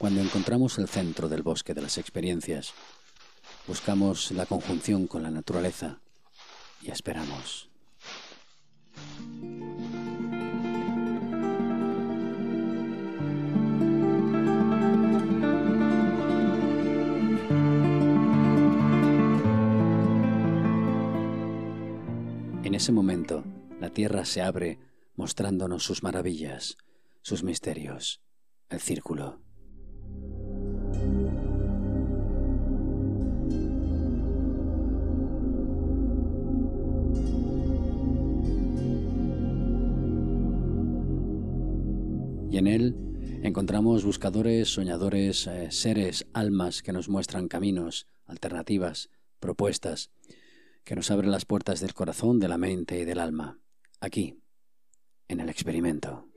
cuando encontramos el centro del bosque de las experiencias, buscamos la conjunción con la naturaleza y esperamos. En ese momento, la tierra se abre mostrándonos sus maravillas, sus misterios, el círculo. En él encontramos buscadores, soñadores, eh, seres, almas que nos muestran caminos, alternativas, propuestas, que nos abren las puertas del corazón, de la mente y del alma, aquí, en el experimento.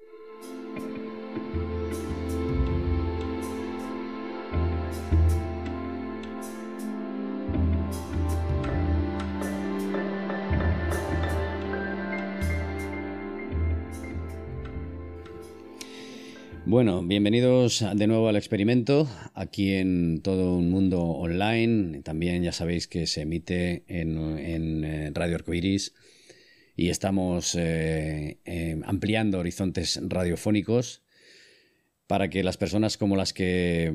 Bueno, bienvenidos de nuevo al experimento, aquí en todo un mundo online. También ya sabéis que se emite en, eh, Radio Arcoiris y estamos eh, eh, ampliando horizontes radiofónicos para que las personas como las que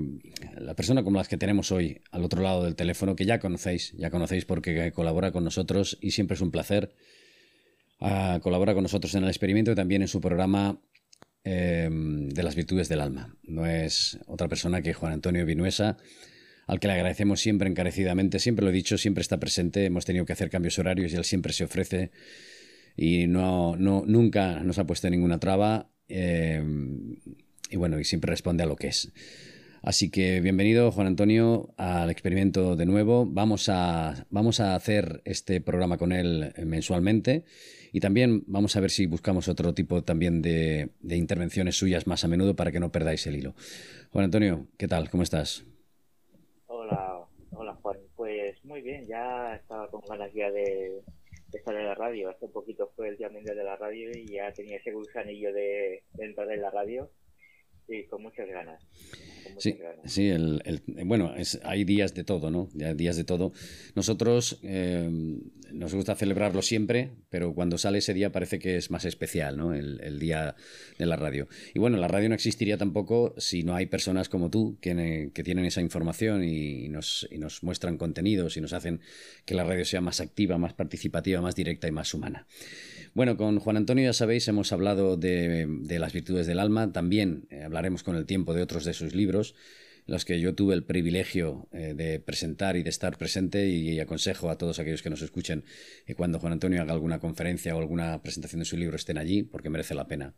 la persona como las que tenemos hoy al otro lado del teléfono que ya conocéis ya conocéis porque colabora con nosotros y siempre es un placer ah, colabora con nosotros en el experimento y también en su programa Em, de las virtudes del alma. No es otra persona que Juan Antonio Vinuesa, al que le agradecemos siempre encarecidamente. Siempre lo he dicho, siempre está presente. Hemos tenido que hacer cambios horarios y él siempre se ofrece y no, no nunca nos ha puesto ninguna traba. Em, y bueno, y siempre responde a lo que es. Así que bienvenido, Juan Antonio, al experimento de nuevo. Vamos a, vamos a hacer este programa con él mensualmente y también vamos a ver si buscamos otro tipo también de, intervenciones suyas más a menudo para que no perdáis el hilo. Juan Antonio, ¿qué tal? ¿Cómo estás? Hola, hola Juan. Pues muy bien, ya estaba con ganas ya de, estar en la radio. Hace un poquito fue el día mundial de la radio y ya tenía ese gusanillo de, de entrar en la radio y con muchas ganas sí, el, bueno, es, hay días de todo, ¿no? Días de todo. Nosotros eh, nos gusta celebrarlo siempre, pero cuando sale ese día parece que es más especial, ¿no? El, día de la radio. Y bueno, la radio no existiría tampoco si no hay personas como tú que, que tienen esa información y nos, y nos muestran contenidos y nos hacen que la radio sea más activa, más participativa, más directa y más humana. Bueno, con Juan Antonio ya sabéis, hemos hablado de, las virtudes del alma, también eh, hablaremos con el tiempo de otros de sus libros, los que yo tuve el privilegio eh, de presentar y de estar presente y, aconsejo a todos aquellos que nos escuchen que cuando Juan Antonio haga alguna conferencia o alguna presentación de su libro estén allí, porque merece la pena.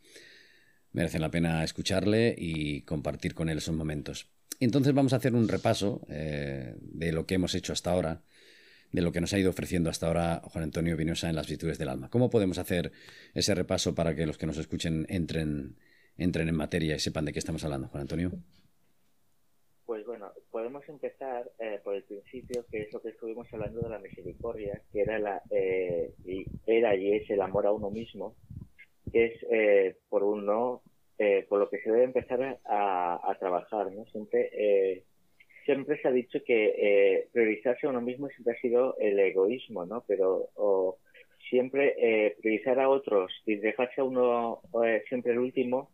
Merece la pena escucharle y compartir con él esos momentos. Entonces vamos a hacer un repaso eh, de lo que hemos hecho hasta ahora de lo que nos ha ido ofreciendo hasta ahora Juan Antonio Vinosa en las virtudes del alma. ¿Cómo podemos hacer ese repaso para que los que nos escuchen entren, entren en materia y sepan de qué estamos hablando, Juan Antonio? Pues bueno, podemos empezar eh, por el principio, que es lo que estuvimos hablando de la misericordia, que era, la, eh, y, era y es el amor a uno mismo, que es eh, por uno, por lo que se debe empezar a, a trabajar, ¿no? Siempre siempre se ha dicho que eh, priorizarse a uno mismo siempre ha sido el egoísmo, ¿no? Pero siempre eh, priorizar a otros y dejarse a uno eh, siempre el último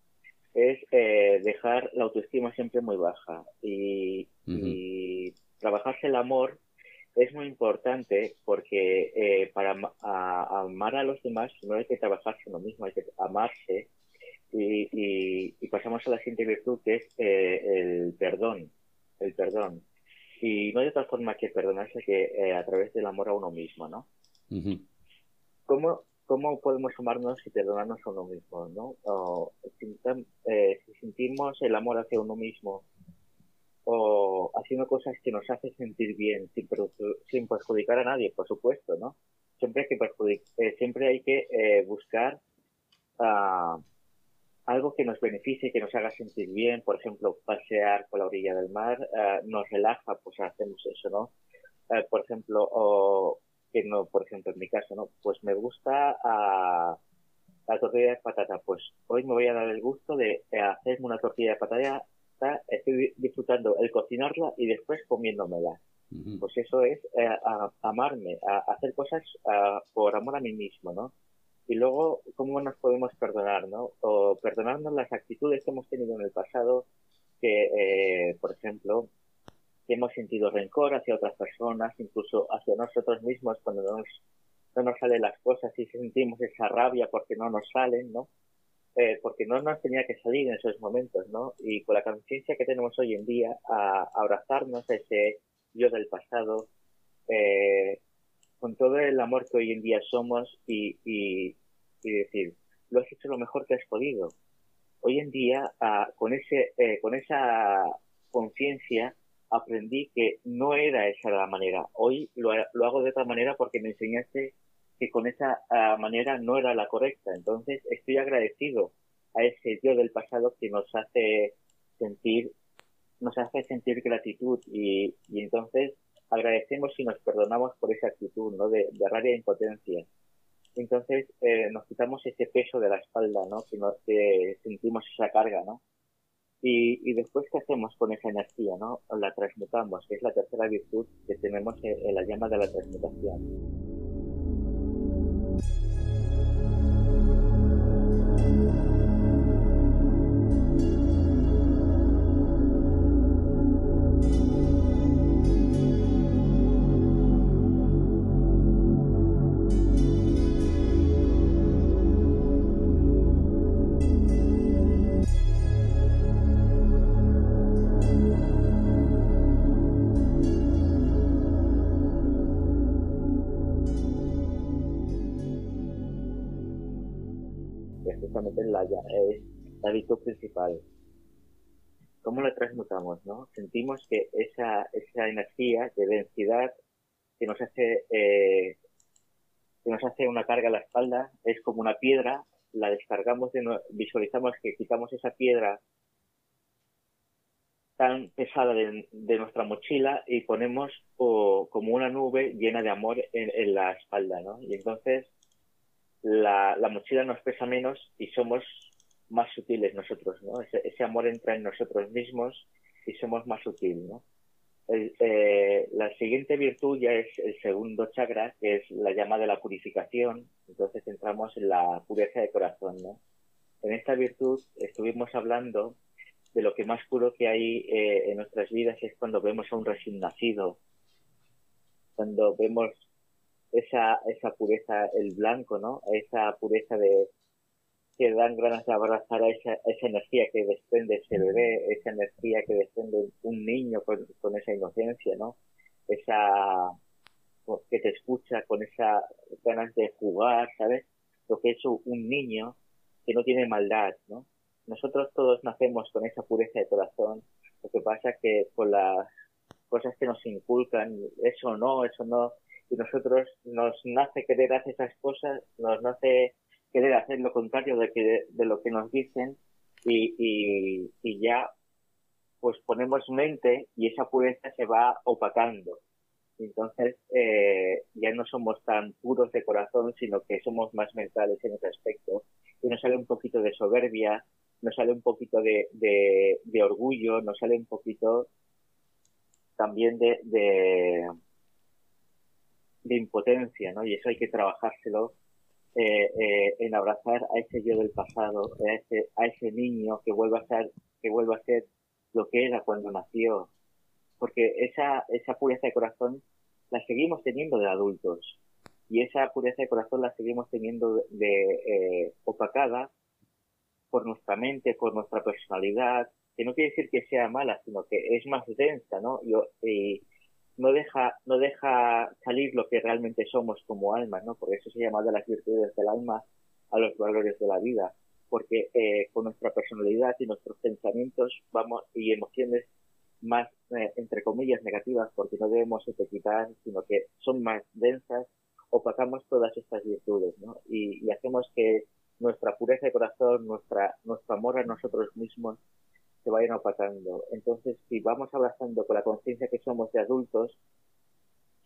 es dejar la autoestima siempre muy baja. Y, trabajarse el amor es muy importante porque para amar a los demás no hay que trabajarse uno mismo, hay que amarse. Y, y pasamos a la siguiente virtud que es el perdón el perdón. Y no hay otra forma que perdonarse que eh, a través del amor a uno mismo, ¿no? ¿Cómo, ¿Cómo podemos amarnos y perdonarnos a uno mismo, no? O, si, eh, si sentimos el amor hacia uno mismo o haciendo cosas que nos hacen sentir bien sin, sin perjudicar a nadie, por supuesto, ¿no? Siempre hay que, eh, siempre hay que eh, buscar uh, algo que nos beneficie, que nos haga sentir bien, por ejemplo, pasear por la orilla del mar, eh, nos relaja, pues hacemos eso, ¿no? Eh, por ejemplo, o que no, por ejemplo, en mi caso, ¿no? Pues me gusta uh, la tortilla de patata, pues hoy me voy a dar el gusto de hacerme una tortilla de patata estoy disfrutando el cocinarla y después comiéndomela. Pues eso es eh, amarme, hacer cosas por amor a mí mismo, ¿no? Y luego, ¿cómo nos podemos perdonar, no? O perdonarnos las actitudes que hemos tenido en el pasado, que, eh, por ejemplo, que hemos sentido rencor hacia otras personas, incluso hacia nosotros mismos cuando no nos, no nos salen las cosas y sentimos esa rabia porque no nos salen, ¿no? Eh, porque no nos tenía que salir en esos momentos, ¿no? Y con la conciencia que tenemos hoy en día, a, abrazarnos a ese yo del pasado, eh, con todo el amor que hoy en día somos y, y, decir, lo has hecho lo mejor que has podido. Hoy en día, con, ese, eh, con esa conciencia, aprendí que no era esa la manera. Hoy lo, lo hago de otra manera porque me enseñaste que con esa ah, manera no era la correcta. Entonces estoy agradecido a ese yo del pasado que nos hace sentir, nos hace sentir gratitud y, y entonces agradecemos y nos perdonamos por esa actitud, ¿no? De, de rabia e impotencia. Entonces eh, nos quitamos ese peso de la espalda, ¿no? Que, nos, sentimos esa carga, ¿no? Y, y, después, ¿qué hacemos con esa energía, no? La transmutamos, que es la tercera virtud que tenemos en la llama de la transmutación. Es la virtud principal. ¿Cómo la transmutamos, no? Sentimos que esa, esa energía de densidad que nos hace, eh, que nos hace una carga a la espalda es como una piedra, la descargamos, visualizamos que quitamos esa piedra tan pesada de, nuestra mochila y ponemos como una nube llena de amor en, en, la espalda, ¿no? Y entonces la, la mochila nos pesa menos y somos más sutiles nosotros, ¿no? Ese, amor entra en nosotros mismos y somos más sutiles, ¿no? Eh, la siguiente virtud ya es el segundo chakra, que es la llama de la purificación. Entonces entramos en la pureza de corazón, ¿no? En esta virtud estuvimos hablando de lo que más puro que hay eh, en nuestras vidas es cuando vemos a un recién nacido, cuando vemos esa, esa pureza, el blanco, ¿no? Esa pureza de que dan ganas de abrazar a esa, esa energía que desprende ese bebé, esa energía que desprende un niño con, con esa inocencia, ¿no? Esa que te escucha con esa ganas de jugar, ¿sabes? Lo que es un niño que no tiene maldad, ¿no? Nosotros todos nacemos con esa pureza de corazón, lo que pasa que con las cosas que nos inculcan, eso no, eso no, y nosotros nos nace querer hacer esas cosas, nos nace querer hacer lo contrario de, que, de lo que nos dicen y, ya pues ponemos mente y esa pureza se va opacando. Entonces eh, ya no somos tan puros de corazón, sino que somos más mentales en ese aspecto. Y nos sale un poquito de soberbia, nos sale un poquito de, orgullo, nos sale un poquito también de impotencia, ¿no? Y eso hay que trabajárselo eh, eh, en abrazar a ese yo del pasado, a ese, a ese niño que vuelva a ser, que vuelva a ser lo que era cuando nació. Porque esa, esa pureza de corazón la seguimos teniendo de adultos. Y esa pureza de corazón la seguimos teniendo de, eh, opacada por nuestra mente, por nuestra personalidad, que no quiere decir que sea mala, sino que es más densa, ¿no? No deja, no deja salir lo que realmente somos como alma, ¿no? Por eso se llama de las virtudes del alma a los valores de la vida, porque eh, con nuestra personalidad y nuestros pensamientos vamos y emociones más, eh, entre comillas, negativas, porque no debemos quitar, sino que son más densas, opacamos todas estas virtudes, ¿no? Y, y hacemos que nuestra pureza de corazón, nuestra, nuestro amor a nosotros mismos se vayan opacando. Entonces, si vamos abrazando con la conciencia que somos de adultos,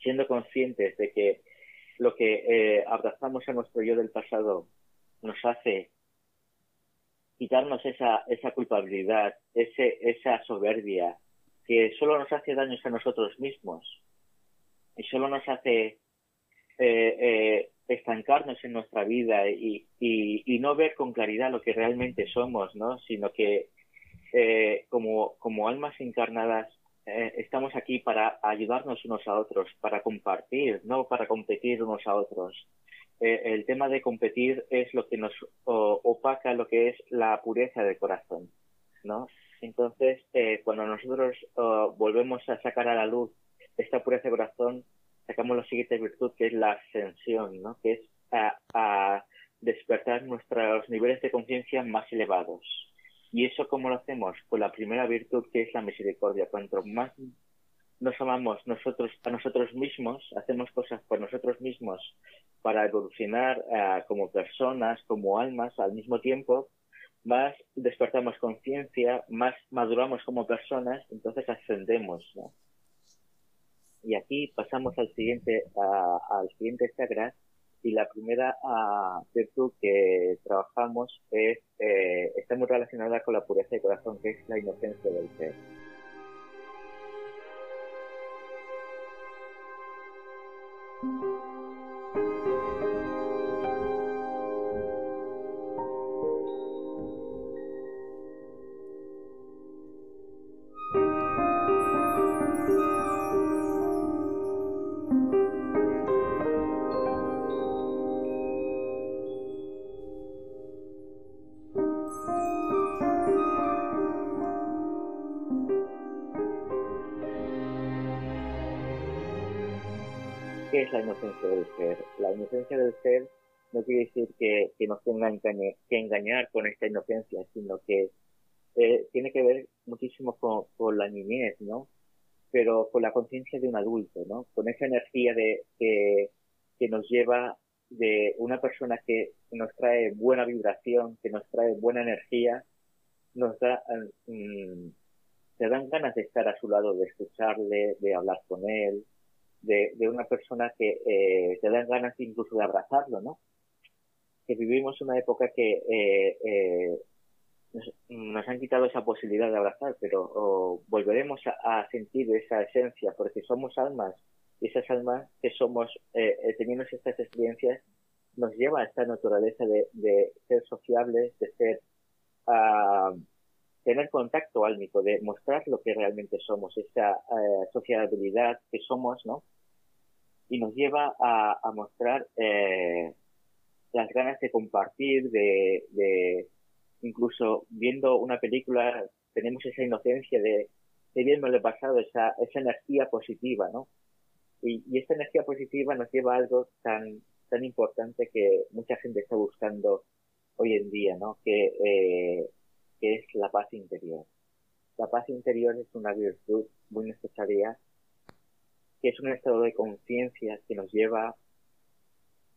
siendo conscientes de que lo que eh, abrazamos a nuestro yo del pasado nos hace quitarnos esa, esa culpabilidad, ese, esa soberbia que solo nos hace daños a nosotros mismos y solo nos hace eh, eh, estancarnos en nuestra vida y, y, no ver con claridad lo que realmente somos, ¿no? Sino que eh, como, como almas encarnadas eh, estamos aquí para ayudarnos unos a otros, para compartir, no para competir unos a otros. Eh, el tema de competir es lo que nos opaca lo que es la pureza del corazón, ¿no? Entonces, eh, cuando nosotros volvemos a sacar a la luz esta pureza de corazón, sacamos la siguiente virtud que es la ascensión, ¿no? Que es a despertar nuestros niveles de conciencia más elevados. ¿Y eso cómo lo hacemos? Pues la primera virtud que es la misericordia. Cuanto más nos amamos nosotros a nosotros mismos, hacemos cosas por nosotros mismos para evolucionar eh, como personas, como almas al mismo tiempo, más despertamos conciencia, más maduramos como personas, entonces ascendemos. Y aquí pasamos al siguiente, al siguiente chakra, y la primera uh, virtud que trabajamos es, eh, está muy relacionada con la pureza de corazón, que es la inocencia del ser. Del ser. La inocencia del ser no quiere decir que, nos tengan que engañar con esta inocencia, sino que eh, tiene que ver muchísimo con, la niñez, ¿no? Pero con la conciencia de un adulto, ¿no? Con esa energía de que, que nos lleva de una persona que nos trae buena vibración, que nos trae buena energía, nos da, mm, dan ganas de estar a su lado, de escucharle, de hablar con él, de, una persona que eh, te dan ganas incluso de abrazarlo, ¿no? Que vivimos una época que eh, eh, nos, han quitado esa posibilidad de abrazar, pero volveremos a, sentir esa esencia, porque somos almas, y esas almas que somos, eh, eh, teniendo estas experiencias, nos lleva a esta naturaleza de, de ser sociables, de ser, uh, tener contacto álmico, de mostrar lo que realmente somos, esa uh, sociabilidad que somos, ¿no? y nos lleva a, mostrar eh, las ganas de compartir, de, de, incluso viendo una película tenemos esa inocencia de qué bien me lo he pasado, esa, esa energía positiva, ¿no? Y, y esta energía positiva nos lleva a algo tan, tan importante que mucha gente está buscando hoy en día, ¿no? Que, eh, que es la paz interior. La paz interior es una virtud muy necesaria que es un estado de conciencia que nos lleva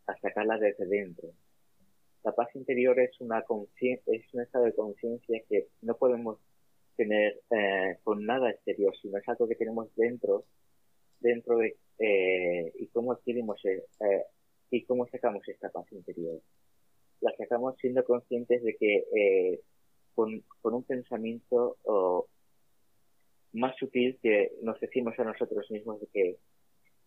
a sacarla desde dentro. La paz interior es una es un estado de conciencia que no podemos tener eh, con nada exterior, sino es algo que tenemos dentro, dentro de eh, y cómo adquirimos eh, eh, y cómo sacamos esta paz interior. La sacamos siendo conscientes de que eh, con, con un pensamiento más sutil que nos decimos a nosotros mismos de que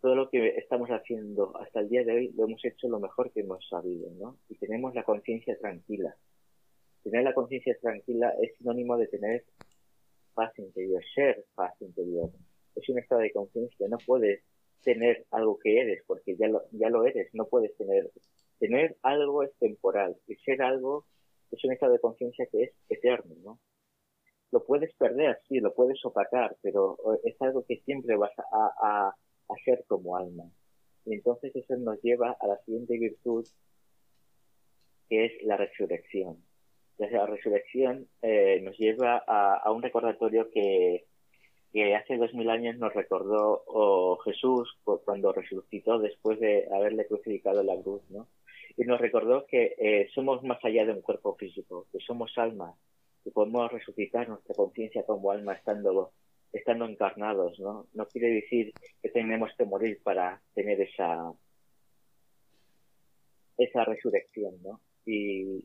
todo lo que estamos haciendo hasta el día de hoy lo hemos hecho lo mejor que hemos sabido, ¿no? Y tenemos la conciencia tranquila. Tener la conciencia tranquila es sinónimo de tener paz interior, ser paz interior. Es un estado de conciencia, no puedes tener algo que eres, porque ya lo, ya lo eres, no puedes tener. Tener algo es temporal, y ser algo es un estado de conciencia que es eterno, ¿no? lo puedes perder, sí, lo puedes opacar, pero es algo que siempre vas a, a, a ser como alma. Y entonces eso nos lleva a la siguiente virtud, que es la resurrección. La resurrección eh, nos lleva a, a, un recordatorio que, que hace dos mil años nos recordó oh, Jesús cuando resucitó después de haberle crucificado la cruz, ¿no? Y nos recordó que eh, somos más allá de un cuerpo físico, que somos alma, que podemos resucitar nuestra conciencia como alma estando, estando encarnados, ¿no? No quiere decir que tenemos que morir para tener esa, esa resurrección, ¿no? Y,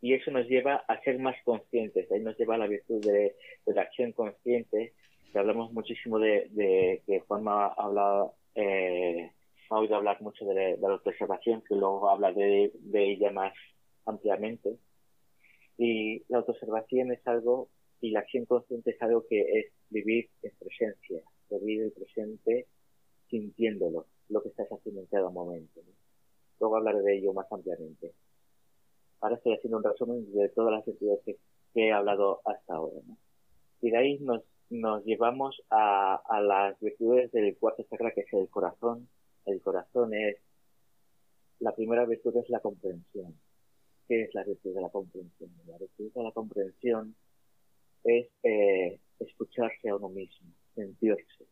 y eso nos lleva a ser más conscientes. Ahí nos lleva a la virtud de, la acción consciente. Que hablamos muchísimo de, que Juanma ha hablado, eh, ha oído hablar mucho de, la autoobservación, que luego habla de, ella más ampliamente. Y la autoobservación es algo, y la acción consciente es algo que es vivir en presencia, vivir el presente sintiéndolo, lo que estás haciendo en cada momento. Luego hablaré de ello más ampliamente. Ahora estoy haciendo un resumen de todas las actividades que, he hablado hasta ahora. Y de ahí nos, nos llevamos a, a las virtudes del cuarto chakra, que es el corazón. El corazón es, la primera virtud es la comprensión. ¿Qué es la virtud de la comprensión? La virtud de la comprensión es eh, escucharse a uno mismo, sentirse.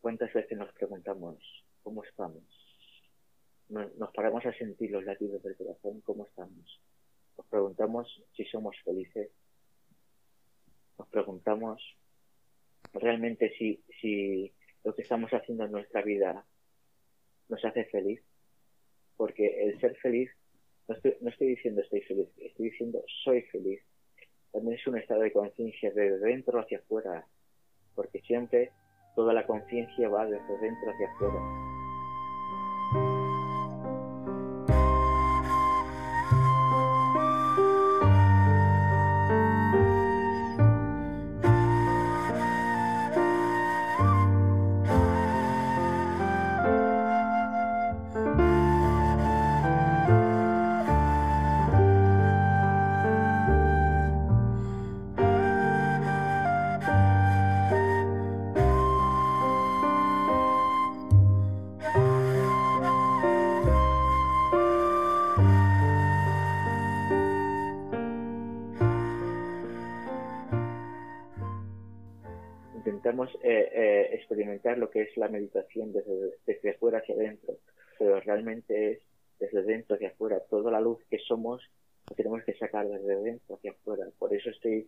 ¿Cuántas veces nos preguntamos cómo estamos? nos paramos a sentir los latidos del corazón, cómo estamos. Nos preguntamos si somos felices. Nos preguntamos realmente si, si lo que estamos haciendo en nuestra vida nos hace feliz. Porque el ser feliz, no estoy, no estoy diciendo estoy feliz, estoy diciendo soy feliz. También es un estado de conciencia de dentro hacia afuera. Porque siempre toda la conciencia va desde dentro hacia afuera. Lo que es la meditación desde, desde afuera hacia adentro, pero realmente es desde dentro hacia afuera. Toda la luz que somos la tenemos que sacar desde dentro hacia afuera. Por eso estoy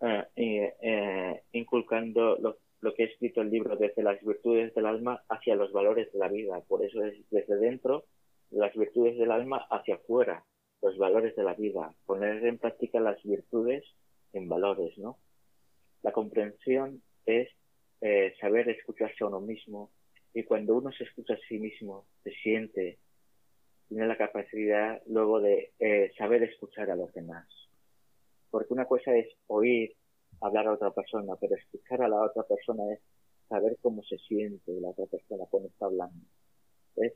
eh, eh, inculcando lo, lo, que he escrito el libro desde las virtudes del alma hacia los valores de la vida. Por eso es desde dentro las virtudes del alma hacia afuera, los valores de la vida. Poner en práctica las virtudes en valores, ¿no? La comprensión es eh, saber escucharse a uno mismo. Y cuando uno se escucha a sí mismo, se siente, tiene la capacidad luego de eh, saber escuchar a los demás. Porque una cosa es oír hablar a otra persona, pero escuchar a la otra persona es saber cómo se siente la otra persona cuando está hablando. Es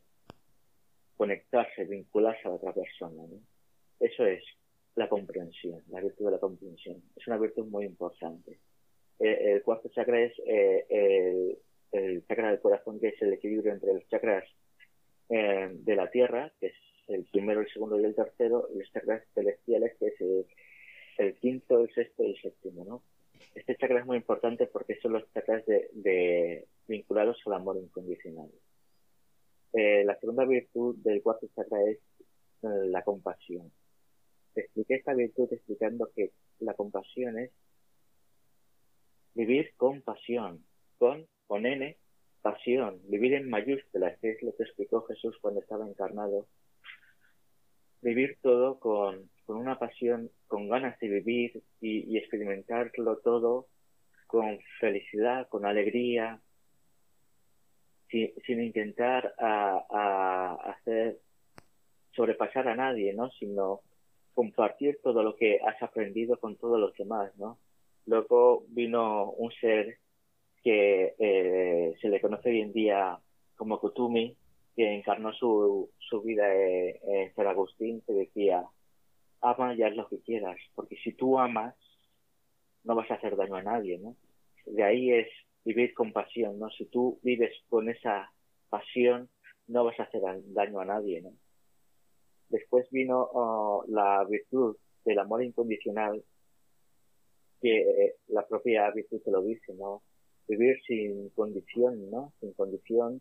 conectarse, vincularse a la otra persona. Eso es la comprensión, la virtud de la comprensión. Es una virtud muy importante. Eh, el cuarto chakra es eh, el, chakra del corazón, que es el equilibrio entre los chakras eh, de la tierra, que es el primero, el segundo y el tercero, y los chakras celestiales, que es el, quinto, el sexto y el séptimo, ¿no? Este chakra es muy importante porque son los chakras de, vinculados al amor incondicional. la segunda virtud del cuarto chakra es la compasión. Expliqué esta virtud explicando que la compasión es vivir con pasión, con, con N, pasión, vivir en mayúsculas, que es lo que explicó Jesús cuando estaba encarnado. Vivir todo con, con una pasión, con ganas de vivir y, experimentarlo todo con felicidad, con alegría, sin, intentar a, hacer sobrepasar a nadie, ¿no? Sino compartir todo lo que has aprendido con todos los demás, ¿no? Luego vino un ser que eh, se le conoce hoy en día como Kutumi, que encarnó su, su vida en San Agustín, que decía, ama y haz lo que quieras, porque si tú amas, no vas a hacer daño a nadie, ¿no? De ahí es vivir con pasión, ¿no? Si tú vives con esa pasión, no vas a hacer daño a nadie, ¿no? Después vino oh, la virtud del amor incondicional, que eh, la propia virtud te lo dice, ¿no? Vivir sin condición, ¿no? Sin condición,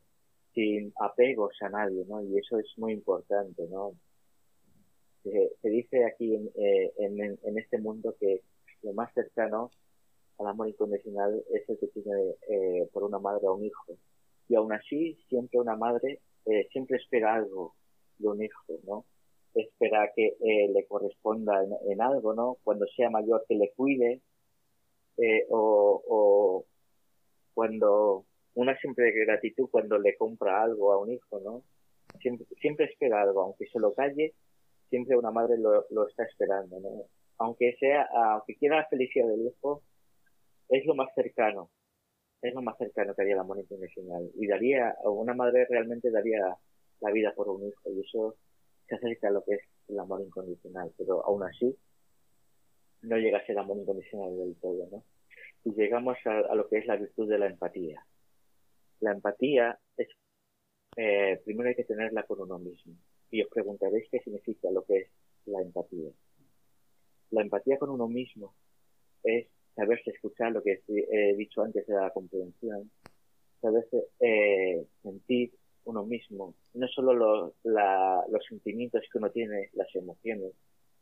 sin apegos a nadie, ¿no? Y eso es muy importante, ¿no? Se, dice aquí eh, en, en, este mundo que lo más cercano al amor incondicional es el que tiene eh, por una madre a un hijo. Y aún así, siempre una madre siempre espera algo de un hijo, ¿no? Espera que eh, le corresponda en, algo, ¿no? Cuando sea mayor que le cuide, eh, o, o cuando una simple gratitud cuando le compra algo a un hijo, ¿no? Siempre, siempre espera algo, aunque se lo calle, siempre una madre lo, está esperando, ¿no? Aunque sea, aunque quiera la felicidad del hijo, es lo más cercano, es lo más cercano que haría el amor incondicional. Y daría, una madre realmente daría la vida por un hijo, y eso se acerca a lo que es el amor incondicional, pero aún así no llega a ser amor incondicional del todo, ¿no? Y llegamos a, lo que es la virtud de la empatía. La empatía es, eh, primero hay que tenerla con uno mismo. Y os preguntaréis qué significa lo que es la empatía. La empatía con uno mismo es saberse escuchar lo que he dicho antes de la comprensión, saberse eh, sentir uno mismo, no solo los sentimientos que uno tiene, las emociones,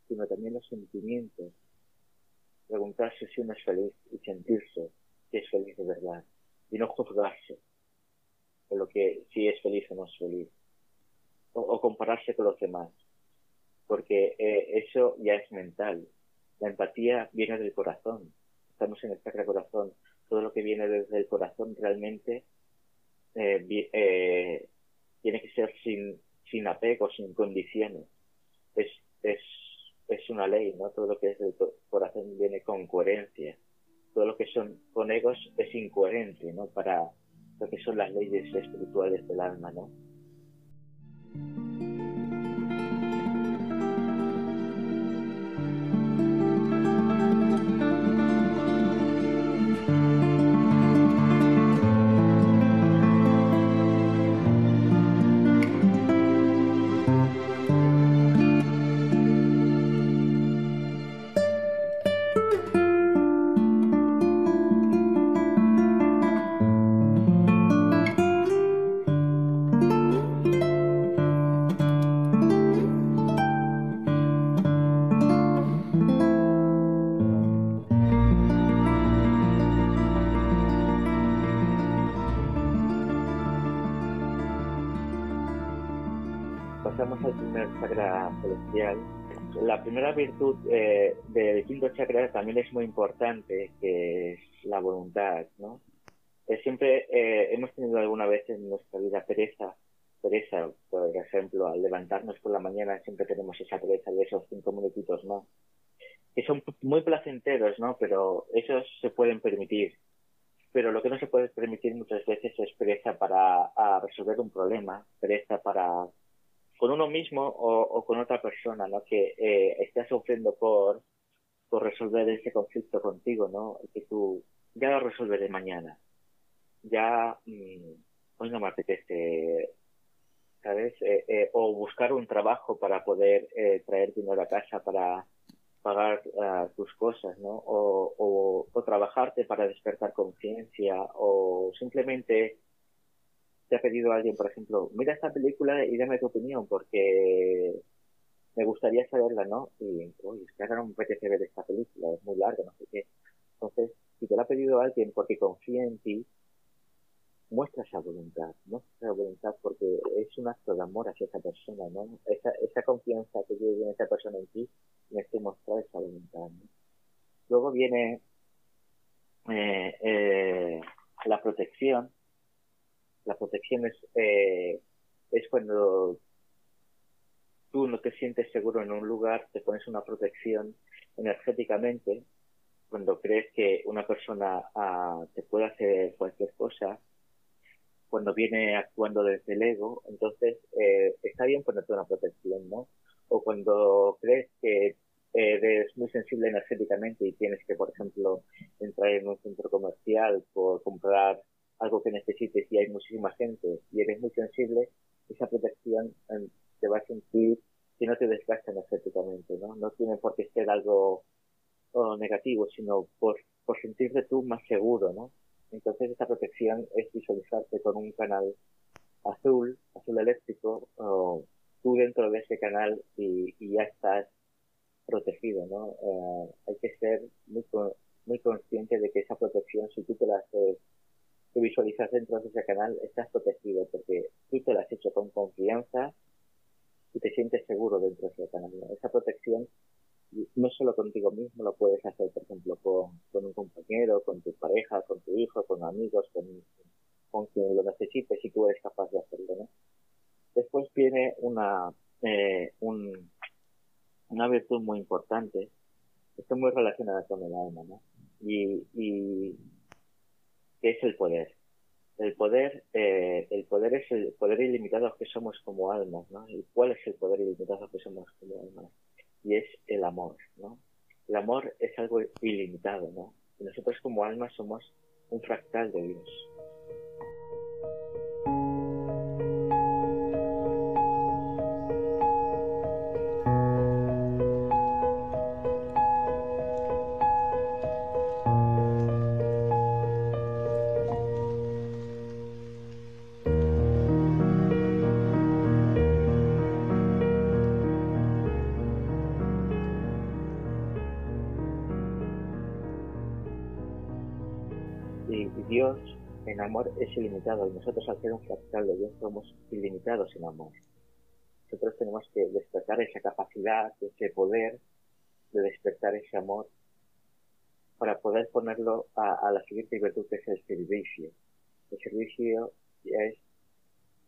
sino también los sentimientos. Preguntarse si uno es feliz y sentirse que es feliz de verdad. Y no juzgarse por lo que si es feliz o no es feliz. O, compararse con los demás. Porque eh, eso ya es mental. La empatía viene del corazón. Estamos en el sacra corazón. Todo lo que viene desde el corazón realmente eh, eh, tiene que ser sin, sin apego, sin condiciones. Es, es, es una ley, ¿no? Todo lo que es del corazón viene con coherencia. Todo lo que son con egos es incoherente, ¿no? Para lo que son las leyes espirituales del alma, ¿no? La primera virtud eh, del quinto chakra también es muy importante, que es la voluntad, ¿no? siempre eh, hemos tenido alguna vez en nuestra vida pereza, pereza, por ejemplo, al levantarnos por la mañana siempre tenemos esa pereza de esos cinco minutitos más, que son muy placenteros, ¿no? Pero esos se pueden permitir. Pero lo que no se puede permitir muchas veces es pereza para resolver un problema, pereza para con uno mismo o, con otra persona, ¿no? Que eh, estés sufriendo por, por resolver ese conflicto contigo, ¿no? Que tú ya lo resolveré mañana. Ya mm, hoy no me apetece, ¿sabes? Eh, eh, o buscar un trabajo para poder eh, traer dinero a casa para pagar uh, tus cosas, ¿no? O, o trabajarte para despertar conciencia o simplemente te ha pedido alguien, por ejemplo, mira esta película y dame tu opinión porque me gustaría saberla, ¿no? Y, uy, es que ahora no me apetece ver esta película, es muy larga, no sé qué. Entonces, si te la ha pedido alguien porque confía en ti, muestra esa voluntad, muestra esa voluntad porque es un acto de amor hacia esa persona, ¿no? Esa, esa confianza que tiene esa persona en ti, tienes que mostrar esa voluntad, ¿no? Luego viene eh, eh, la protección, la protección es, eh, es cuando tú no te sientes seguro en un lugar, te pones una protección energéticamente, cuando crees que una persona ah, te puede hacer cualquier cosa, cuando viene actuando desde el ego, entonces eh, está bien ponerte una protección, ¿no? O cuando crees que eres muy sensible energéticamente y tienes que, por ejemplo, entrar en un centro comercial por comprar algo que necesites y hay muchísima gente y eres muy sensible, esa protección em, te va a sentir que no te desgasta energéticamente, ¿no? No tiene por qué ser algo negativo, sino por, por sentirte tú más seguro, ¿no? Entonces esa protección es visualizarte con un canal azul, azul eléctrico, tú dentro de ese canal y, y ya estás protegido, ¿no? Eh, hay que ser muy, muy consciente de que esa protección, si tú te la haces que visualizas dentro de ese canal, estás protegido porque tú te lo has hecho con confianza y te sientes seguro dentro de esa autonomía. Esa protección no solo contigo mismo, lo puedes hacer, por ejemplo, con, un compañero, con tu pareja, con tu hijo, con amigos, con, con quien lo necesites y tú eres capaz de hacerlo, ¿no? Después viene una, eh, un, una virtud muy importante, está muy relacionada con el alma, ¿no? Es el poder. El poder, eh, el poder es el poder ilimitado que somos como almas, ¿no? ¿Y cuál es el poder ilimitado que somos como almas? Y es el amor, ¿no? El amor es algo ilimitado, ¿no? Y nosotros como almas somos un fractal de Dios. Es ilimitado y nosotros al ser un fractal de Dios somos ilimitados en amor. Nosotros tenemos que despertar esa capacidad, ese poder de despertar ese amor para poder ponerlo a, la siguiente virtud que es el servicio. El servicio es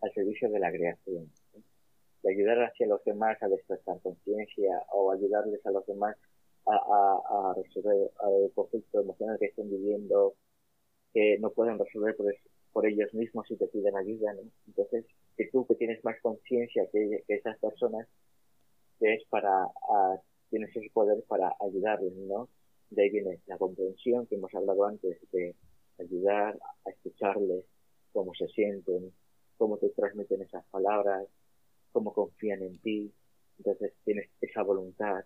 al servicio de la creación, de ayudar hacia los demás a despertar conciencia o ayudarles a los demás a, resolver el conflicto emocional que estén viviendo que no pueden resolver por, ellos mismos y te piden ayuda, ¿no? Entonces, que tú que tienes más conciencia que, esas personas, es para, tienes ese poder para ayudarles, ¿no? De ahí viene la comprensión que hemos hablado antes, de ayudar a escucharles, cómo se sienten, cómo te transmiten esas palabras, cómo confían en ti. Entonces tienes esa voluntad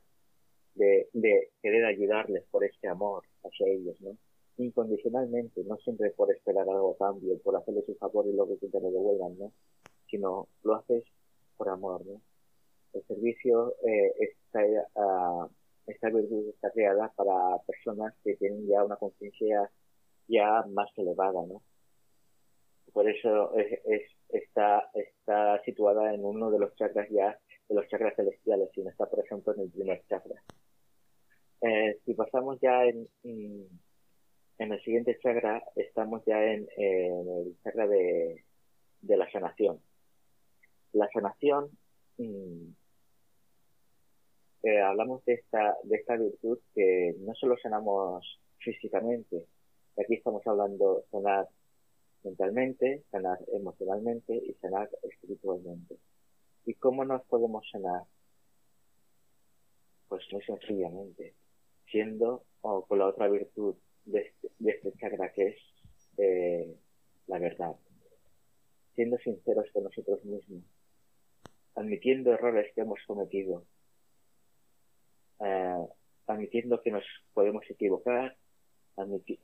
de, de querer ayudarles por este amor hacia ellos, ¿no? Incondicionalmente, no siempre por esperar algo a cambio, por hacerles un favor y luego que te lo devuelvan, ¿no? Sino lo haces por amor, ¿no? El servicio eh, está, uh, esta virtud está creada para personas que tienen ya una conciencia ya más elevada, ¿no? Por eso es, es, está, está situada en uno de los chakras ya, de los chakras celestiales, sino está, por en el primer chakra. Eh, si pasamos ya en, en el siguiente chakra estamos ya en, el chakra de, la sanación. La sanación, mm, eh, hablamos de esta, de esta virtud que no solo sanamos físicamente, aquí estamos hablando sanar mentalmente, sanar emocionalmente y sanar espiritualmente. ¿Y cómo nos podemos sanar? Pues muy sencillamente, siendo o con la otra virtud de este, de este chakra que es eh, la verdad. Siendo sinceros con nosotros mismos, admitiendo errores que hemos cometido, eh, admitiendo que nos podemos equivocar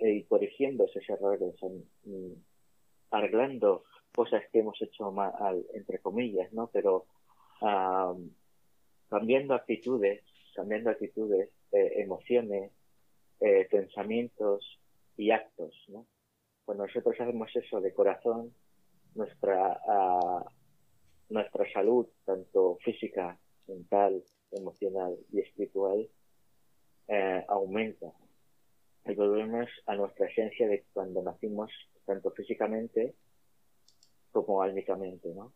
y corrigiendo esos errores, arreglando cosas que hemos hecho mal, entre comillas, ¿no? Pero cambiando actitudes, cambiando actitudes, eh, emociones, eh, pensamientos y actos, ¿no? Cuando nosotros hacemos eso de corazón, nuestra, nuestra salud, tanto física, mental, emocional y espiritual, eh, aumenta. Y volvemos a nuestra esencia de cuando nacimos, tanto físicamente como álmicamente, ¿no?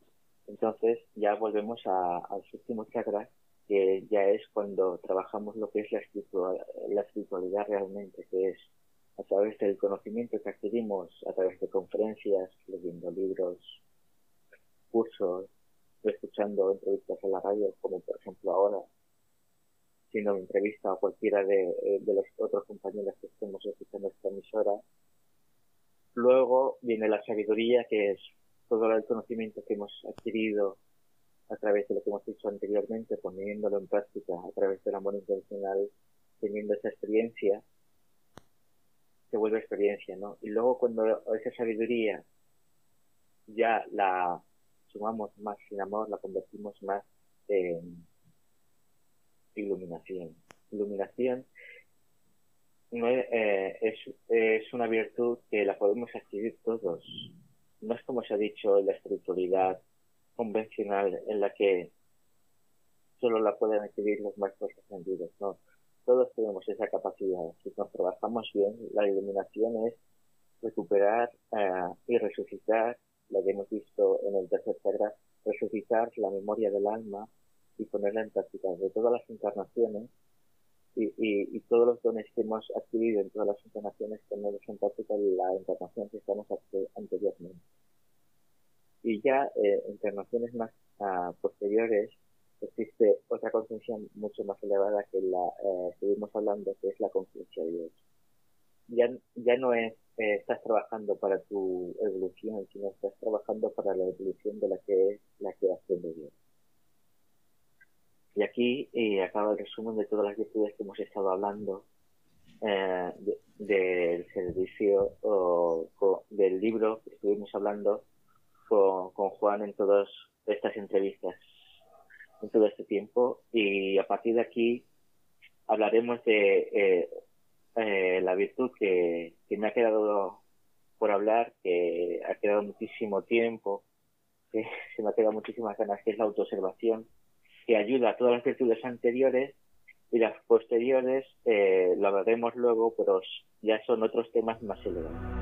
Entonces ya volvemos al séptimo chakra, que ya es cuando trabajamos lo que es la, la espiritualidad realmente, que es a través del conocimiento que adquirimos, a través de conferencias, leyendo libros, cursos, escuchando entrevistas en la radio, como por ejemplo ahora, siendo entrevista a cualquiera de, de los otros compañeros que estemos escuchando esta emisora. Luego viene la sabiduría, que es todo el conocimiento que hemos adquirido a través de lo que hemos dicho anteriormente, poniéndolo en práctica a través del amor intencional, teniendo esa experiencia, se vuelve experiencia, ¿no? Y luego cuando esa sabiduría ya la sumamos más sin amor, la convertimos más en iluminación. Iluminación no es, eh, es una virtud que la podemos adquirir todos. No es como se ha dicho en la espiritualidad convencional en la que solo la pueden adquirir los maestros ascendidos, no. Todos tenemos esa capacidad. Si nos trabajamos bien, la iluminación es recuperar eh, y resucitar, la que hemos visto en el tercer sagrado, resucitar la memoria del alma y ponerla en práctica. De todas las encarnaciones, y, todos los dones que hemos adquirido en todas las encarnaciones tenemos en práctica la encarnación que estamos anteriormente. Y ya eh, encarnaciones más uh, posteriores existe otra conciencia mucho más elevada que la eh, estuvimos hablando, que es la conciencia de Dios. Ya, ya no es eh, estás trabajando para tu evolución, sino estás trabajando para la evolución de la que es la creación de Dios. Y aquí eh, acaba el resumen de todas las virtudes que hemos estado hablando eh, del servicio o, del libro que estuvimos hablando con, Juan en todas estas entrevistas, en todo este tiempo. Y a partir de aquí hablaremos de eh, la virtud que, me ha quedado por hablar, que ha quedado muchísimo tiempo, que se me ha quedado muchísimas ganas, que es la autoobservación que ayuda a todas las virtudes anteriores y las posteriores eh, lo veremos luego, pero ya son otros temas más elevados.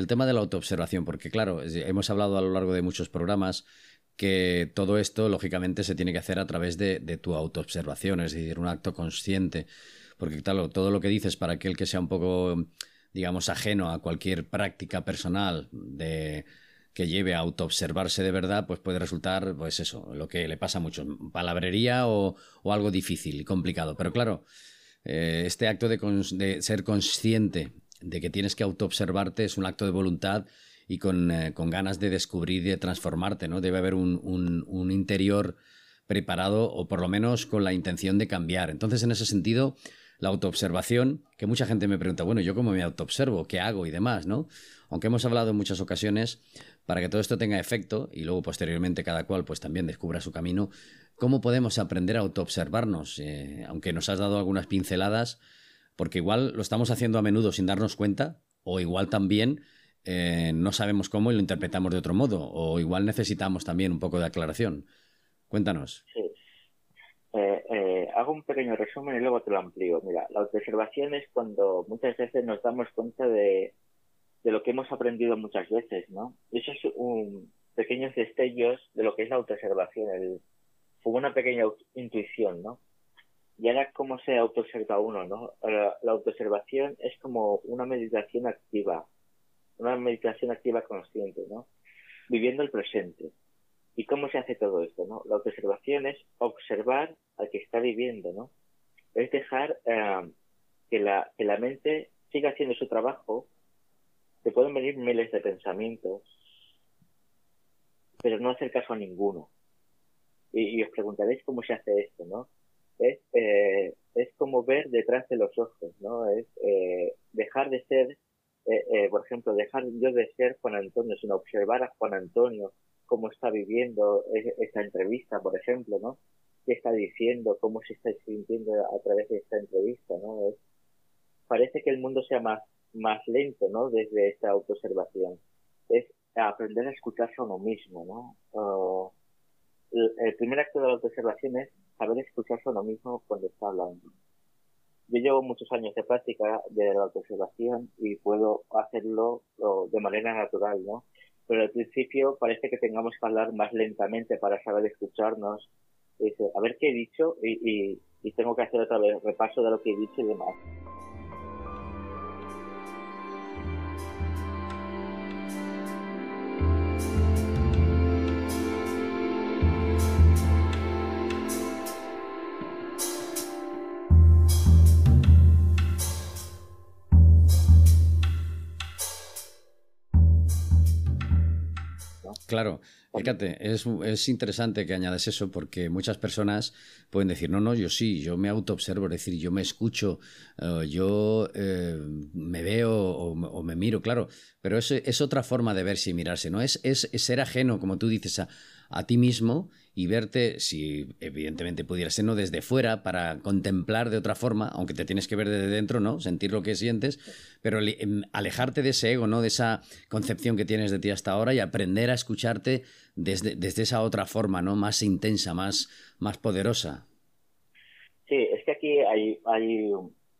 El tema de la autoobservación, porque claro, hemos hablado a lo largo de muchos programas que todo esto, lógicamente, se tiene que hacer a través de, tu autoobservación, es decir, un acto consciente. Porque, claro, todo lo que dices para aquel que sea un poco, digamos, ajeno a cualquier práctica personal de que lleve a autoobservarse de verdad, pues puede resultar, pues eso, lo que le pasa a muchos, palabrería o, algo difícil y complicado. Pero claro, eh, este acto de, ser consciente de que tienes que autoobservarte es un acto de voluntad y con, eh, ganas de descubrir y de transformarte, ¿no? Debe haber un, un, interior preparado o por lo menos con la intención de cambiar. Entonces, en ese sentido, la autoobservación, que mucha gente me pregunta, bueno, ¿yo cómo me autoobservo? ¿Qué hago? Y demás, ¿no? Aunque hemos hablado en muchas ocasiones, para que todo esto tenga efecto y luego posteriormente cada cual pues también descubra su camino, ¿cómo podemos aprender a autoobservarnos? Eh, aunque nos has dado algunas pinceladas, porque igual lo estamos haciendo a menudo sin darnos cuenta, o igual también eh, no sabemos cómo y lo interpretamos de otro modo, o igual necesitamos también un poco de aclaración. Cuéntanos. Sí. Eh, eh, hago un pequeño resumen y luego te lo amplío. Mira, la autoobservación es cuando muchas veces nos damos cuenta de, lo que hemos aprendido muchas veces, ¿no? Eso es un pequeños destellos de lo que es la autoobservación, como una pequeña intuición, ¿no? Y ahora cómo se autoobserva uno, ¿no? La, autoobservación es como una meditación activa, una meditación activa consciente, ¿no? Viviendo el presente. ¿Y cómo se hace todo esto, no? La autoobservación es observar al que está viviendo, ¿no? Es dejar eh, que, la, que la mente siga haciendo su trabajo, te pueden venir miles de pensamientos, pero no hacer caso a ninguno. Y, y os preguntaréis cómo se hace esto, ¿no? Es, eh, es como ver detrás de los ojos, ¿no? Es eh, dejar de ser, eh, eh, por ejemplo, dejar yo de ser Juan Antonio, sino observar a Juan Antonio cómo está viviendo esta entrevista, por ejemplo, ¿no? ¿Qué está diciendo? ¿Cómo se está sintiendo a través de esta entrevista, ¿no? Es, parece que el mundo sea más, más lento, ¿no? Desde esta autoobservación. Es aprender a escucharse a uno mismo, ¿no? el primer acto de la autoobservación es saber escucharse a uno mismo cuando está hablando. Yo llevo muchos años de práctica de la autoobservación y puedo hacerlo de manera natural, ¿no? Pero al principio parece que tengamos que hablar más lentamente para saber escucharnos. a ver qué he dicho y tengo que hacer otra vez repaso de lo que he dicho y demás. Claro, fíjate, es, es, interesante que añades eso porque muchas personas pueden decir, no, no, yo sí, yo me autoobservo, es decir, yo me escucho, eh, yo eh, me veo o, me miro, claro, pero es, es otra forma de verse y mirarse, ¿no? Es, es, es ser ajeno, como tú dices, a, a ti mismo y verte, si evidentemente pudiera ser, no desde fuera, para contemplar de otra forma, aunque te tienes que ver desde dentro, ¿no? Sentir lo que sientes, pero em, alejarte de ese ego, ¿no? De esa concepción que tienes de ti hasta ahora y aprender a escucharte desde, desde esa otra forma, ¿no? Más intensa, más, más poderosa. Sí, es que aquí hay, hay,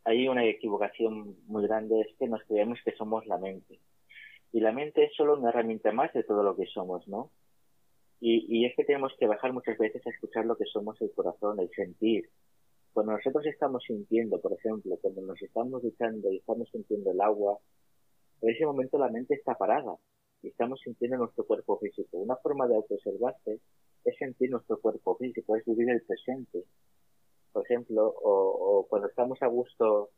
hay una equivocación muy grande, es que nos creemos que somos la mente. Y la mente es solo una herramienta más de todo lo que somos, ¿no? Y, y es que tenemos que bajar muchas veces a escuchar lo que somos el corazón, el sentir. Cuando nosotros estamos sintiendo, por ejemplo, cuando nos estamos duchando y estamos sintiendo el agua, en ese momento la mente está parada y estamos sintiendo nuestro cuerpo físico. Una forma de autoobservarse es sentir nuestro cuerpo físico, es vivir el presente. Por ejemplo, o, o cuando estamos a gusto,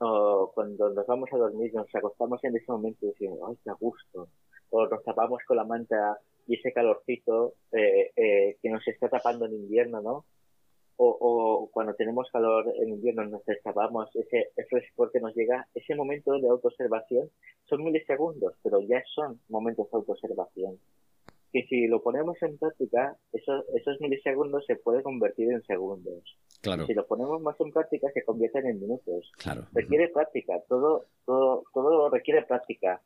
o cuando nos vamos a dormir, nos acostamos en ese momento y decimos, ¡ay, qué a gusto! O nos tapamos con la manta y ese calorcito eh, eh, que nos está tapando en invierno, ¿no? O, o, cuando tenemos calor en invierno nos destapamos, ese, frescor que nos llega, ese momento de autoobservación son milisegundos, pero ya son momentos de autoobservación. Que si lo ponemos en práctica, esos, esos milisegundos se pueden convertir en segundos. Claro. Si lo ponemos más en práctica, se convierten en minutos. Claro. Requiere práctica, todo, todo, todo requiere práctica.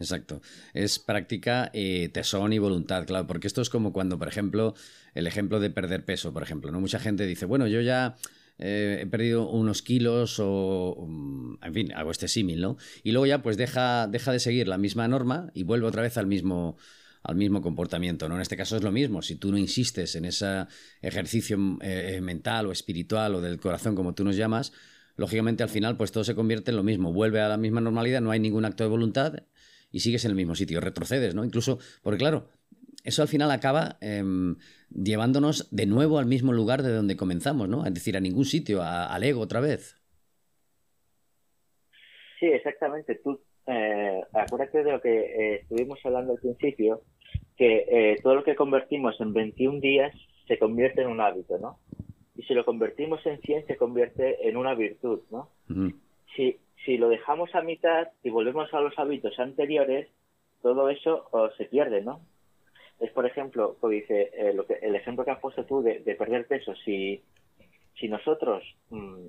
Exacto. Es práctica, eh, tesón y voluntad, claro, porque esto es como cuando, por ejemplo, el ejemplo de perder peso, por ejemplo, ¿no? Mucha gente dice, bueno, yo ya eh, he perdido unos kilos o, mm, en fin, hago este símil, ¿no? Y luego ya pues deja, deja de seguir la misma norma y vuelve otra vez al mismo, al mismo comportamiento, ¿no? En este caso es lo mismo, si tú no insistes en ese ejercicio eh, mental o espiritual o del corazón, como tú nos llamas, lógicamente al final pues todo se convierte en lo mismo, vuelve a la misma normalidad, no hay ningún acto de voluntad y sigues en el mismo sitio, retrocedes, ¿no? Incluso, porque claro, eso al final acaba em, llevándonos de nuevo al mismo lugar de donde comenzamos, ¿no? Es decir, a ningún sitio, al ego otra vez. Sí, exactamente. Tú, eh, acuérdate de lo que eh, estuvimos hablando al principio, que eh, todo lo que convertimos en 21 días se convierte en un hábito, ¿no? Y si lo convertimos en 100 se convierte en una virtud, ¿no? Si si lo dejamos a mitad y volvemos a los hábitos anteriores, todo eso se pierde, ¿no? Es, por ejemplo, como dice, eh, lo que, el ejemplo que has puesto tú de, perder peso. Si, si nosotros mm,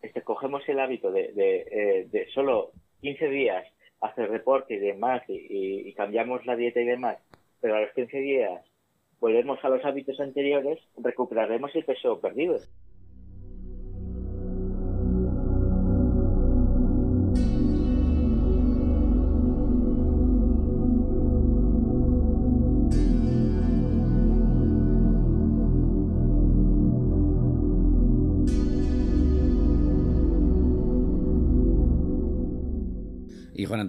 este, cogemos el hábito de, de, eh, solo 15 días hacer deporte y demás y, cambiamos la dieta y demás, pero a los 15 días volvemos a los hábitos anteriores, recuperaremos el peso perdido.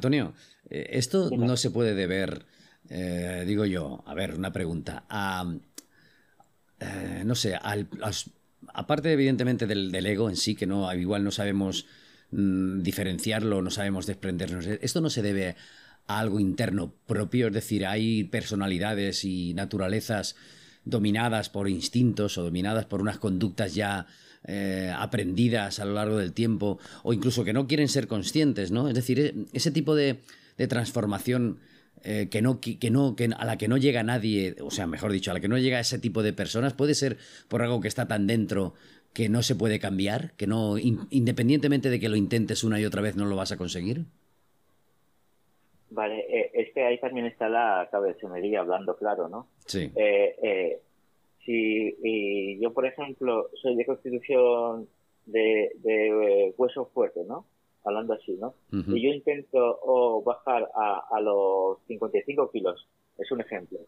Antonio, eh, esto no se puede deber, eh, digo yo, a ver, una pregunta, a, eh, no sé, al, aparte evidentemente del, ego en sí, que no igual no sabemos mm, diferenciarlo, no sabemos desprendernos, esto no se debe a algo interno propio, es decir, hay personalidades y naturalezas dominadas por instintos o dominadas por unas conductas ya eh, aprendidas a lo largo del tiempo o incluso que no quieren ser conscientes, ¿no? Es decir, e, ese tipo de, transformación eh, que no, que no, que a la que no llega nadie, o sea, mejor dicho, a la que no llega ese tipo de personas, puede ser por algo que está tan dentro que no se puede cambiar, que no, independientemente de que lo intentes una y otra vez, no lo vas a conseguir. Vale, eh, es que ahí también está la cabezonería hablando claro, ¿no? Sí si y yo, por ejemplo, soy de constitución de, de eh, hueso fuerte, ¿no? Hablando así, ¿no? Y yo intento o bajar a, a los 55 kilos, es un ejemplo.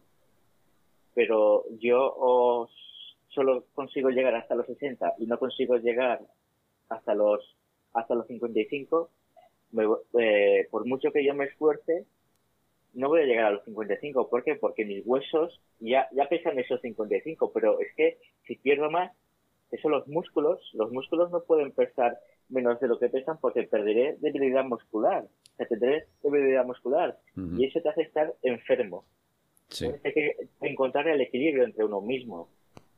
Pero yo o solo consigo llegar hasta los 60 y no consigo llegar hasta los hasta los 55, me, eh, por mucho que yo me esfuerce, no voy a llegar a los 55. ¿Por qué? Porque mis huesos ya, ya pesan esos 55, pero es que si pierdo más, eso los músculos, los músculos no pueden pesar menos de lo que pesan porque perderé debilidad muscular. o sea, tendrás debilidad muscular y eso te hace estar enfermo. Sí. Hay que encontrar el equilibrio entre uno mismo.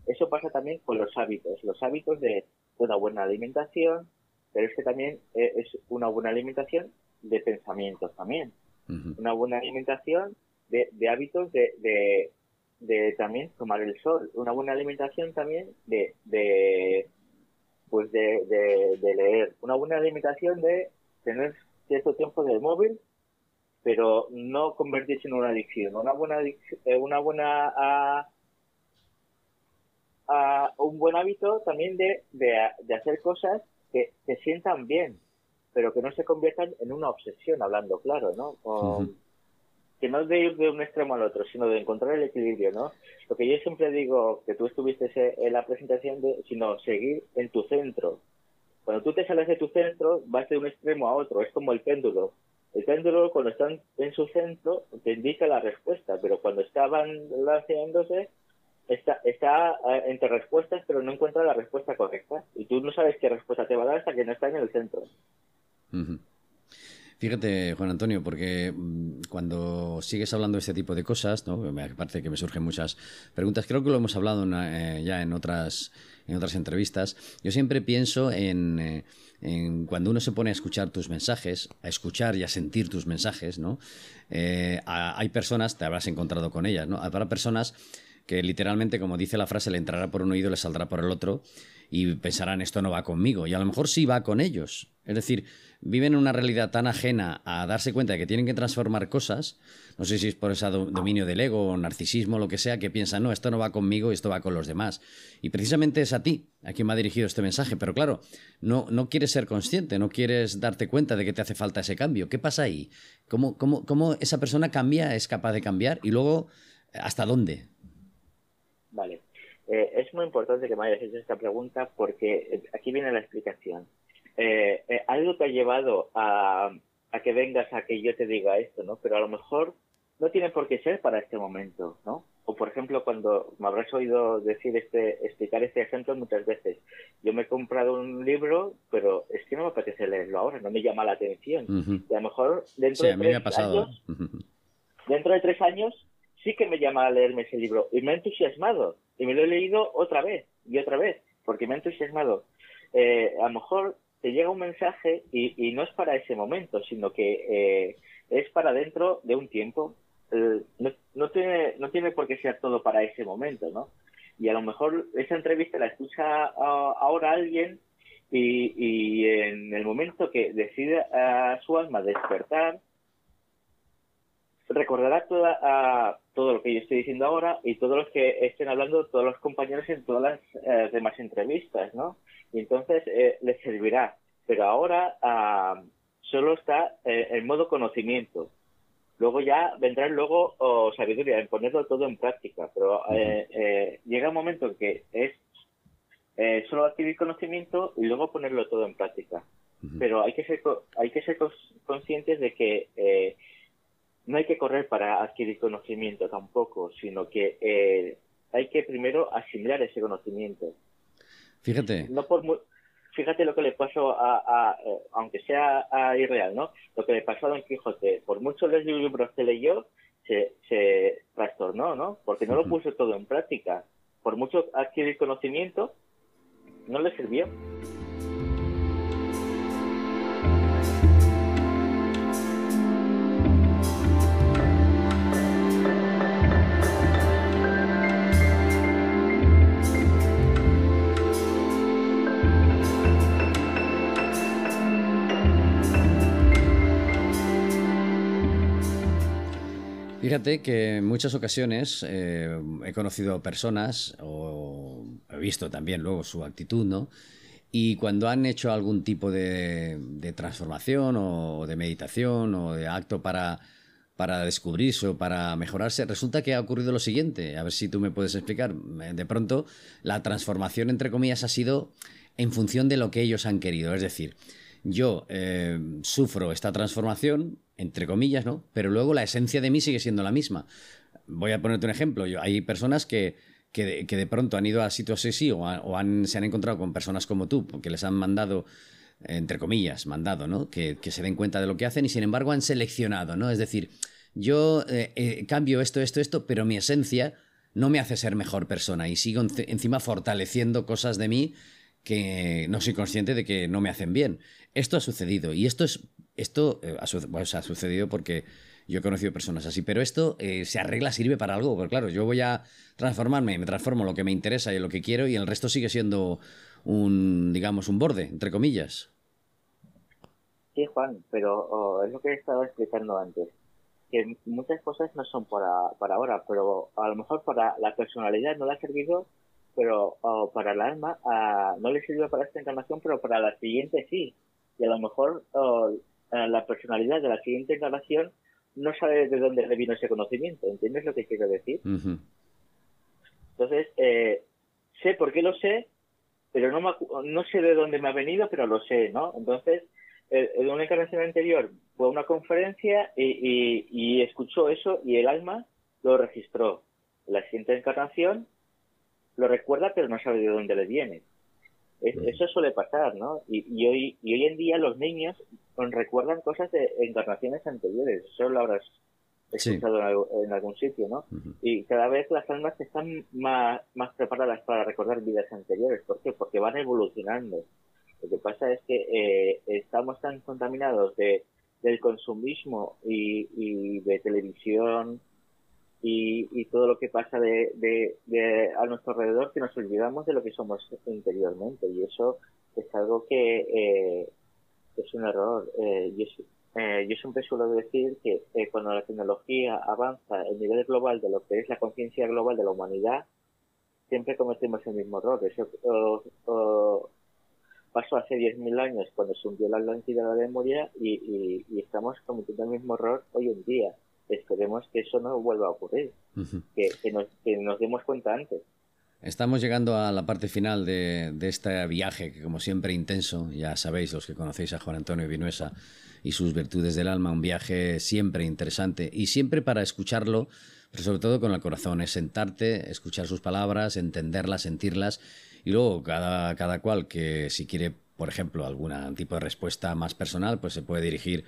Eso pasa también con los hábitos, los hábitos de una buena alimentación, pero es que también eh, es una buena alimentación de pensamientos también. Una buena alimentación de, hábitos de, de, también tomar el sol. Una buena alimentación también de, de pues de, de, leer. Una buena alimentación de tener cierto tiempo del móvil, pero no convertirse en una adicción. Una buena, eh, una buena a, un buen hábito también de, de hacer cosas que se sientan bien, pero que no se conviertan en una obsesión, hablando claro, ¿no? Que no es de ir de un extremo al otro, sino de encontrar el equilibrio, ¿no? Lo que yo siempre digo, que tú estuviste en la presentación, de, sino seguir en tu centro. Cuando tú te sales de tu centro, vas de un extremo a otro, es como el péndulo. El péndulo, cuando está en su centro, te indica la respuesta, pero cuando estaban lanzándose, está, está eh, entre respuestas, pero no encuentra la respuesta correcta. Y tú no sabes qué respuesta te va a dar hasta que no está en el centro. Fíjate, Juan Antonio, porque mm, cuando sigues hablando de este tipo de cosas, ¿no? aparte que me surgen muchas preguntas, creo que lo hemos hablado eh, ya en otras, en otras entrevistas, yo siempre pienso en, eh, en, cuando uno se pone a escuchar tus mensajes, a escuchar y a sentir tus mensajes, ¿no? hay personas, te habrás encontrado con ellas, ¿no? Habrá personas que literalmente, como dice la frase, le entrará por un oído, le saldrá por el otro, y pensarán, esto no va conmigo, y a lo mejor sí va con ellos. Es decir, viven en una realidad tan ajena a darse cuenta de que tienen que transformar cosas, no sé si es por ese dominio del ego narcisismo, lo que sea, que piensan, no, esto no va conmigo, esto va con los demás. Y precisamente es a ti a quien me ha dirigido este mensaje, pero claro, no, no quieres ser consciente, no quieres darte cuenta de que te hace falta ese cambio. ¿Qué pasa ahí? ¿Cómo, cómo, cómo esa persona cambia, es capaz de cambiar? Y luego, ¿hasta dónde? Vale. Eh, es muy importante que me hayas hecho esta pregunta porque eh, aquí viene la explicación. Eh, algo te ha llevado a, que vengas a que yo te diga esto, ¿no? Pero a lo mejor no tiene por qué ser para este momento, ¿no? O por ejemplo, cuando me habrás oído decir este, explicar este ejemplo muchas veces. Yo me he comprado un libro, pero es que no me apetece leerlo ahora, no me llama la atención. Y a lo mejor dentro de tres años, dentro de tres años sí que me llama a leerme ese libro y me ha entusiasmado y me lo he leído otra vez y otra vez porque me ha entusiasmado. Eh, a lo mejor te llega un mensaje y, no es para ese momento, sino que eh, es para dentro de un tiempo. Eh, no, tiene, no por qué ser todo para ese momento, ¿no? Y a lo mejor esa entrevista la escucha ahora alguien y, y en el momento que decide a su alma despertar, recordará toda, todo lo que yo estoy diciendo ahora y todos los que estén hablando, todos los compañeros en todas las eh, demás entrevistas, ¿no? Y entonces eh, les servirá. Pero ahora ah, solo está eh, en modo conocimiento. Luego ya vendrá luego sabiduría, en ponerlo todo en práctica. Pero llega un momento en que es solo adquirir conocimiento y luego ponerlo todo en práctica. Pero hay que ser, hay que ser conscientes de que no hay que correr para adquirir conocimiento tampoco, sino que eh, hay que primero asimilar ese conocimiento. Fíjate. No por fíjate lo que le pasó a, eh, aunque sea irreal, ¿no? Lo que le pasó a Don Quijote, por muchos libros que leyó, se, se trastornó, ¿no? Porque no lo puso todo en práctica. Por mucho adquirir conocimiento, no le sirvió. Fíjate que en muchas ocasiones eh, he conocido personas, o he visto también luego su actitud, ¿no? Y cuando han hecho algún tipo de, transformación o de meditación o de acto para, para descubrirse o para mejorarse, resulta que ha ocurrido lo siguiente. A ver si tú me puedes explicar. De pronto, la transformación, entre comillas, ha sido en función de lo que ellos han querido. Es decir, yo eh, sufro esta transformación, entre comillas, ¿no? Pero luego la esencia de mí sigue siendo la misma. Voy a ponerte un ejemplo. Yo, hay personas que, de, pronto han ido a sitios así o, o han, se han encontrado con personas como tú, que les han mandado entre comillas, mandado, ¿no? Que, se den cuenta de lo que hacen y sin embargo han seleccionado, ¿no? Es decir, yo eh, eh, cambio esto, esto, esto, pero mi esencia no me hace ser mejor persona y sigo encima fortaleciendo cosas de mí que no soy consciente de que no me hacen bien. Esto ha sucedido y esto es esto ha, ha, sucedido porque yo he conocido personas así, pero esto se arregla, sirve para algo, porque claro, yo voy a transformarme, me transformo lo que me interesa y lo que quiero y el resto sigue siendo un, digamos, un borde, entre comillas. Sí, Juan, pero es lo que he estado explicando antes, que muchas cosas no son para, para ahora, pero a lo mejor para la personalidad no le ha servido, pero para el alma no le sirve para esta encarnación, pero para la siguiente sí. Y a lo mejor la personalidad de la siguiente encarnación no sabe de dónde le vino ese conocimiento. ¿Entiendes lo que quiero decir? Entonces, eh, sé por qué lo sé, pero no, no sé de dónde me ha venido, pero lo sé, ¿no? Entonces, eh, en una encarnación anterior fue a una conferencia y, y, escuchó eso y el alma lo registró. La siguiente encarnación lo recuerda, pero no sabe de dónde le viene. Eso suele pasar, ¿no? Y, hoy, y hoy en día los niños recuerdan cosas de encarnaciones anteriores. Eso lo habrás escuchado en, algún sitio, ¿no? Y cada vez las almas están más, más preparadas para recordar vidas anteriores. ¿Por qué? Porque van evolucionando. Lo que pasa es que eh, estamos tan contaminados de, del consumismo y, y de televisión y, y, todo lo que pasa de, de, a nuestro alrededor que nos olvidamos de lo que somos interiormente. Y eso es algo que eh, es un error. Eh, eh, yo siempre suelo decir que eh, cuando la tecnología avanza el nivel global de lo que es la conciencia global de la humanidad, siempre cometemos el mismo error. Eso pasó hace 10.000 años cuando se hundió la Atlántida de la memoria y, estamos cometiendo el mismo error hoy en día. Esperemos que eso no vuelva a ocurrir, que, nos, que nos demos cuenta antes. Estamos llegando a la parte final de, este viaje, que como siempre intenso, ya sabéis los que conocéis a Juan Antonio Vinuesa y sus virtudes del alma, un viaje siempre interesante y siempre para escucharlo, pero sobre todo con el corazón, es sentarte, escuchar sus palabras, entenderlas, sentirlas y luego cada, cada cual que si quiere, por ejemplo, algún tipo de respuesta más personal, pues se puede dirigir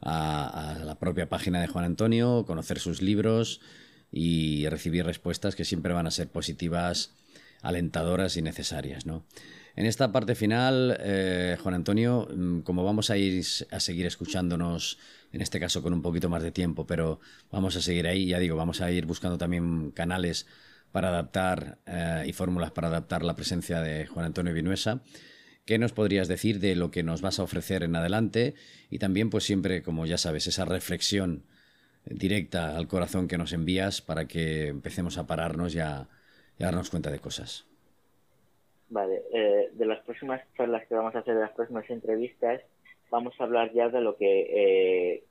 a, la propia página de Juan Antonio, conocer sus libros y recibir respuestas que siempre van a ser positivas, alentadoras y necesarias. ¿no? En esta parte final, eh, Juan Antonio, mm, como vamos a ir a seguir escuchándonos, en este caso con un poquito más de tiempo, pero vamos a seguir ahí, ya digo, vamos a ir buscando también canales para adaptar eh, y fórmulas para adaptar la presencia de Juan Antonio Vinuesa. ¿Qué nos podrías decir de lo que nos vas a ofrecer en adelante? Y también, pues siempre, como ya sabes, esa reflexión directa al corazón que nos envías para que empecemos a pararnos y a, darnos cuenta de cosas. Vale, eh, de las próximas charlas que vamos a hacer, de las próximas entrevistas, vamos a hablar ya de lo que, eh,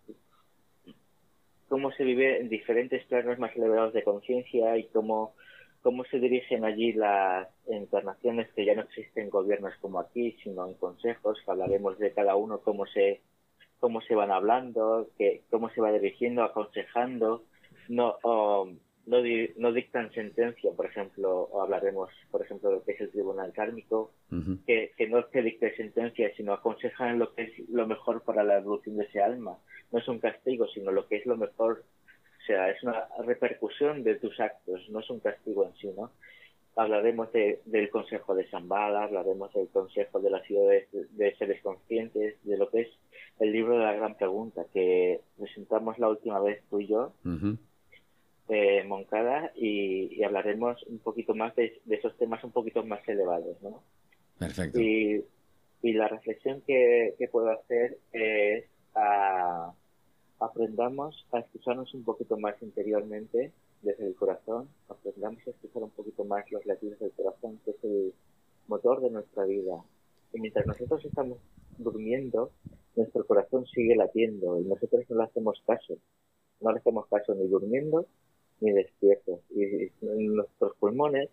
cómo se vive en diferentes planos más elevados de conciencia y cómo, cómo se dirigen allí las encarnaciones que ya no existen gobiernos como aquí, sino en consejos, hablaremos de cada uno, cómo se cómo se van hablando, que, cómo se va dirigiendo, aconsejando, no, um, no, no, dictan sentencia, por ejemplo, o hablaremos, por ejemplo, de lo que es el tribunal kármico, que, que no es que dicte sentencia, sino aconsejan lo que es lo mejor para la evolución de ese alma. No es un castigo, sino lo que es lo mejor, o sea, es una repercusión de tus actos, no es un castigo en sí, ¿no? hablaremos de, del Consejo de Shambhala, hablaremos del Consejo de las ciudades de, seres conscientes, de lo que es el libro de la gran pregunta que presentamos la última vez tú y yo, eh, Moncada, y, hablaremos un poquito más de, esos temas un poquito más elevados, ¿no? Perfecto. Y, y la reflexión que, que puedo hacer es a, aprendamos a escucharnos un poquito más interiormente desde el corazón, aprendamos a escuchar un poquito más los latidos del corazón, que es el motor de nuestra vida. Y mientras nosotros estamos durmiendo, nuestro corazón sigue latiendo y nosotros no le hacemos caso. No le hacemos caso ni durmiendo ni despiertos. Y nuestros pulmones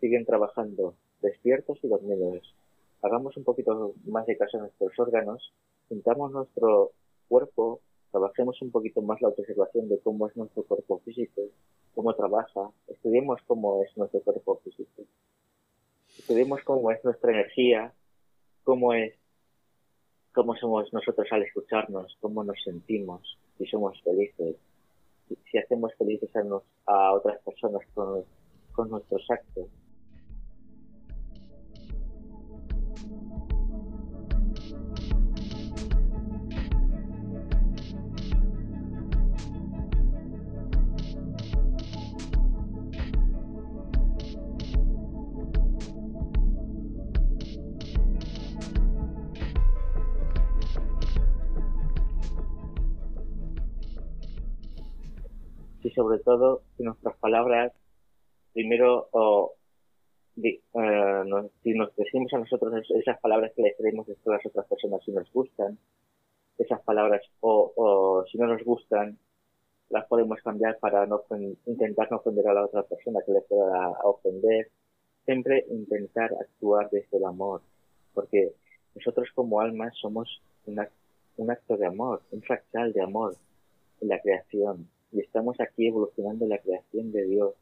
siguen trabajando despiertos y dormidos. Hagamos un poquito más de caso a nuestros órganos, sintamos nuestro cuerpo, trabajemos un poquito más la observación de cómo es nuestro cuerpo físico, cómo trabaja, estudiemos cómo es nuestro cuerpo físico, estudiemos cómo es nuestra energía, cómo es cómo somos nosotros al escucharnos, cómo nos sentimos, si somos felices, si hacemos felices a, otras personas con nuestros actos. Y sobre todo si nuestras palabras primero eh, si nos decimos a nosotros esas palabras que le creemos a las otras personas si nos gustan esas palabras o, si no nos gustan las podemos cambiar para no intentar no ofender a la otra persona que le pueda ofender. Siempre intentar actuar desde el amor porque nosotros como almas somos un acto de amor un fractal de amor en la creación y estamos aquí evolucionando la creación de Dios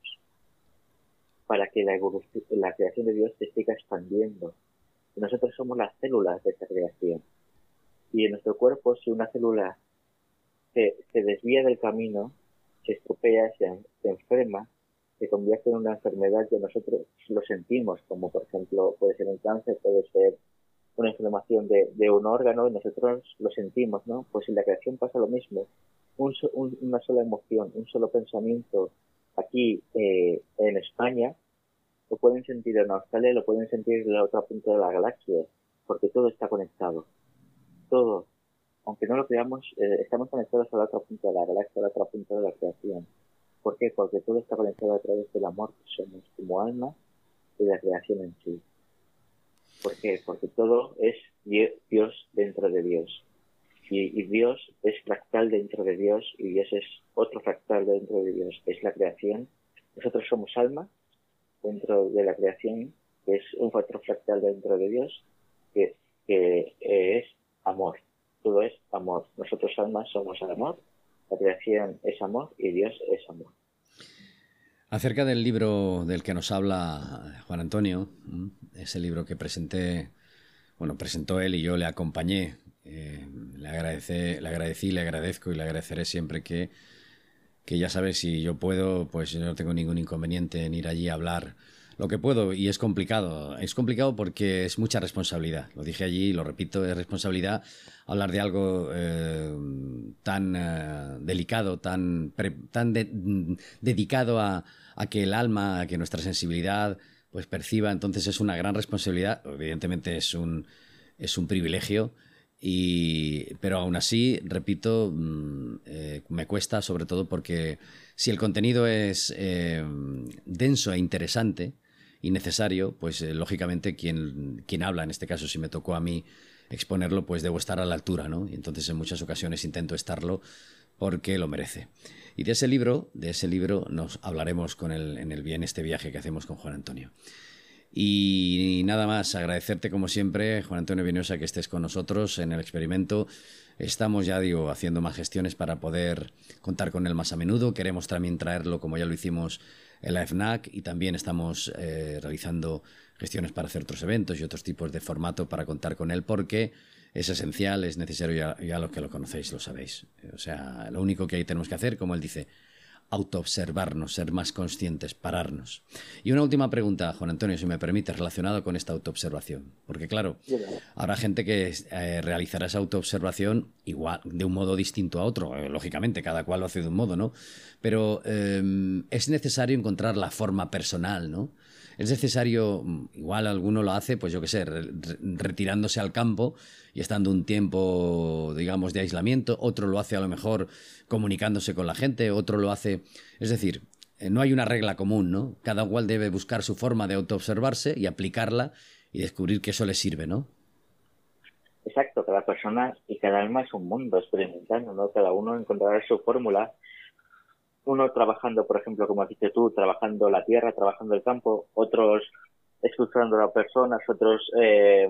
para que la, la creación de Dios se siga expandiendo. nosotros somos las células de esa creación. Y en nuestro cuerpo, si una célula se, se desvía del camino, se estropea, se, se enferma, se convierte en una enfermedad que nosotros lo sentimos, como por ejemplo puede ser un cáncer, puede ser una inflamación de, de un órgano y nosotros lo sentimos, ¿no? Pues en la creación pasa lo mismo una sola emoción, un solo pensamiento aquí eh, en España, lo pueden sentir en Australia, lo pueden sentir en la otra punta de la galaxia, porque todo está conectado. Todo. Aunque no lo creamos, eh, estamos conectados a la otra punta de la galaxia, a la otra punta de la creación. ¿Por qué? Porque todo está conectado a través del amor que somos como alma y la creación en sí. ¿Por qué? Porque todo es Dios dentro de Dios y, Dios es fractal dentro de Dios y Dios es otro fractal dentro de Dios, es la creación. Nosotros somos alma dentro de la creación, que es un otro fractal dentro de Dios, que, es amor. Todo es amor. Nosotros almas somos amor, la creación es amor y Dios es amor. Acerca del libro del que nos habla Juan Antonio, ese libro que presenté, bueno, presentó él y yo le acompañé eh, le, agradece, le agradecí, le agradezco y le agradeceré siempre que, que ya sabes, si yo puedo, pues yo no tengo ningún inconveniente en ir allí a hablar lo que puedo y es complicado. Es complicado porque es mucha responsabilidad. Lo dije allí, lo repito, es responsabilidad hablar de algo eh, tan eh, delicado, tan, tan dedicado a, a, que el alma, a que nuestra sensibilidad pues perciba. Entonces es una gran responsabilidad. Evidentemente es un, es un privilegio y, pero aún así, repito, mm, eh, me cuesta sobre todo porque si el contenido es eh, denso e interesante y necesario, pues eh, lógicamente quien, quien habla, en este caso si me tocó a mí exponerlo, pues debo estar a la altura, ¿no? Y entonces en muchas ocasiones intento estarlo porque lo merece. Y de ese libro, de ese libro nos hablaremos con el, en el bien este viaje que hacemos con Juan Antonio. Y nada más, agradecerte como siempre, Juan Antonio Vinosa, que estés con nosotros en el experimento. Estamos ya, digo, haciendo más gestiones para poder contar con él más a menudo. Queremos también traerlo, como ya lo hicimos en la FNAC, y también estamos eh, realizando gestiones para hacer otros eventos y otros tipos de formato para contar con él, porque es esencial, es necesario, ya, ya lo que lo conocéis, lo sabéis. O sea, lo único que ahí tenemos que hacer, como él dice, autoobservarnos, ser más conscientes, pararnos. Y una última pregunta, Juan Antonio, si me permite, relacionada con esta autoobservación. Porque claro, habrá gente que eh, realizará esa autoobservación igual, de un modo distinto a otro. Eh, lógicamente, cada cual lo hace de un modo, ¿no? Pero em, es necesario encontrar la forma personal, ¿no? Es necesario, mm, igual alguno lo hace, pues yo qué sé, retirándose al campo y estando un tiempo, digamos, de aislamiento, otro lo hace a lo mejor comunicándose con la gente, otro lo hace, es decir, eh, no hay una regla común, ¿no? Cada cual debe buscar su forma de autoobservarse y aplicarla y descubrir que eso le sirve, ¿no? Exacto, cada persona y cada alma es un mundo experimentando, ¿no? Cada uno encontrará su fórmula uno trabajando, por ejemplo, como dijiste tú, trabajando la tierra, trabajando el campo, otros escuchando a personas, otros, eh,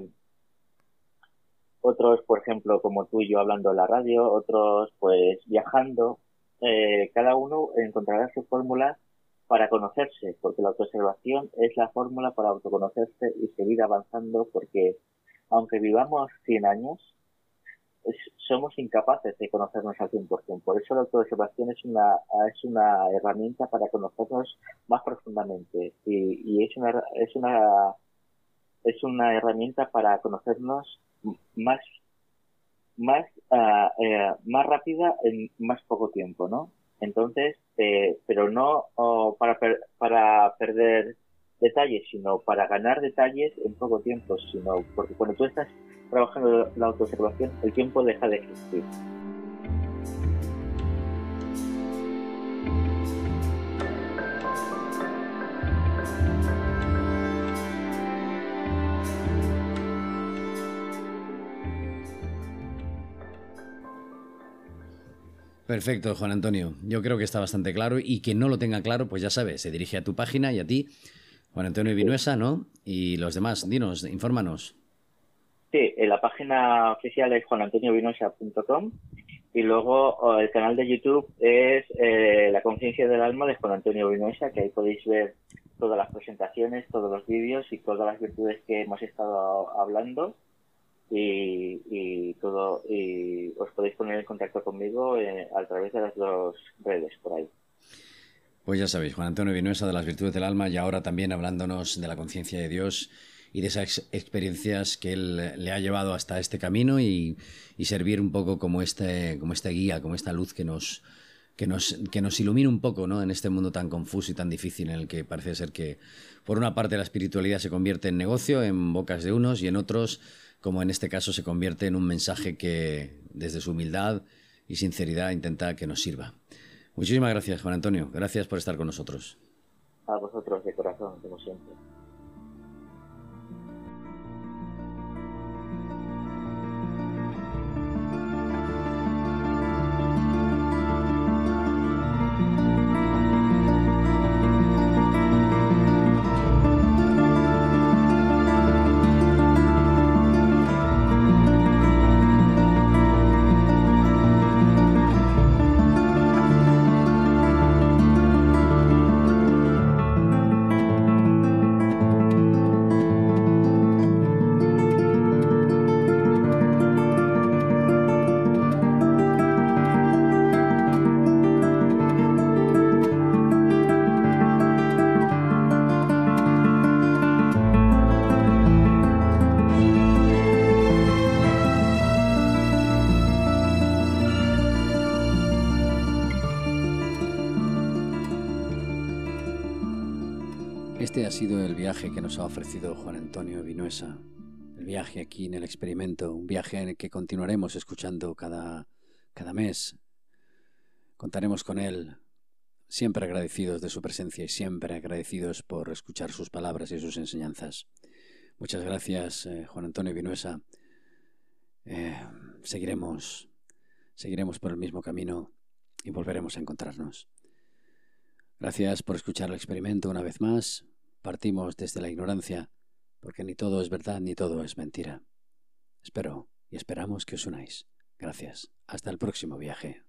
otros, por ejemplo, como tú y yo hablando en la radio, otros, pues, viajando. Eh, cada uno encontrará su fórmula para conocerse, porque la autoobservación es la fórmula para autoconocerse y seguir avanzando, porque aunque vivamos 100 años, somos incapaces de conocernos al 100%. Por eso la autoobservación es una, es una herramienta para conocernos más profundamente y, es una, es una, es una herramienta para conocernos más, más, eh, más rápida en más poco tiempo, ¿no? Entonces, eh, pero no para, para perder detalles, sino para ganar detalles en poco tiempo, sino porque cuando tú estás trabajando la autoobservación, el tiempo deja de existir. Perfecto, Juan Antonio. Yo creo que está bastante claro y que no lo tenga claro, pues ya sabes, se dirige a tu página y a ti, Juan Antonio Vinuesa, ¿no? Y los demás, dinos, infórmanos. Sí, la página oficial es juanantoniovinosa.com y luego el canal de YouTube es eh, La conciencia del alma de Juan Antonio Vinosa, que ahí podéis ver todas las presentaciones, todos los vídeos y todas las virtudes que hemos estado hablando y, todo y os podéis poner en contacto conmigo eh, a través de las dos redes por ahí. Pues ya sabéis, Juan Antonio Vinuesa de las virtudes del alma y ahora también hablándonos de la conciencia de Dios y de esas experiencias que él le ha llevado hasta este camino y, servir un poco como este, como esta guía, como esta luz que nos, que nos, que nos ilumine un poco ¿no? en este mundo tan confuso y tan difícil en el que parece ser que, por una parte, la espiritualidad se convierte en negocio, en bocas de unos, y en otros, como en este caso, se convierte en un mensaje que, desde su humildad y sinceridad, intenta que nos sirva. Muchísimas gracias, Juan Antonio. Gracias por estar con nosotros. A vosotros, de corazón, como siempre. Nos ha ofrecido Juan Antonio Vinuesa, el viaje aquí en el experimento, un viaje en el que continuaremos escuchando cada, cada mes. Contaremos con él, siempre agradecidos de su presencia y siempre agradecidos por escuchar sus palabras y sus enseñanzas. Muchas gracias, eh, Juan Antonio Vinuesa. Eh, seguiremos, seguiremos por el mismo camino y volveremos a encontrarnos. Gracias por escuchar el experimento una vez más. Partimos desde la ignorancia, porque ni todo es verdad ni todo es mentira. Espero y esperamos que os unáis. Gracias. Hasta el próximo viaje.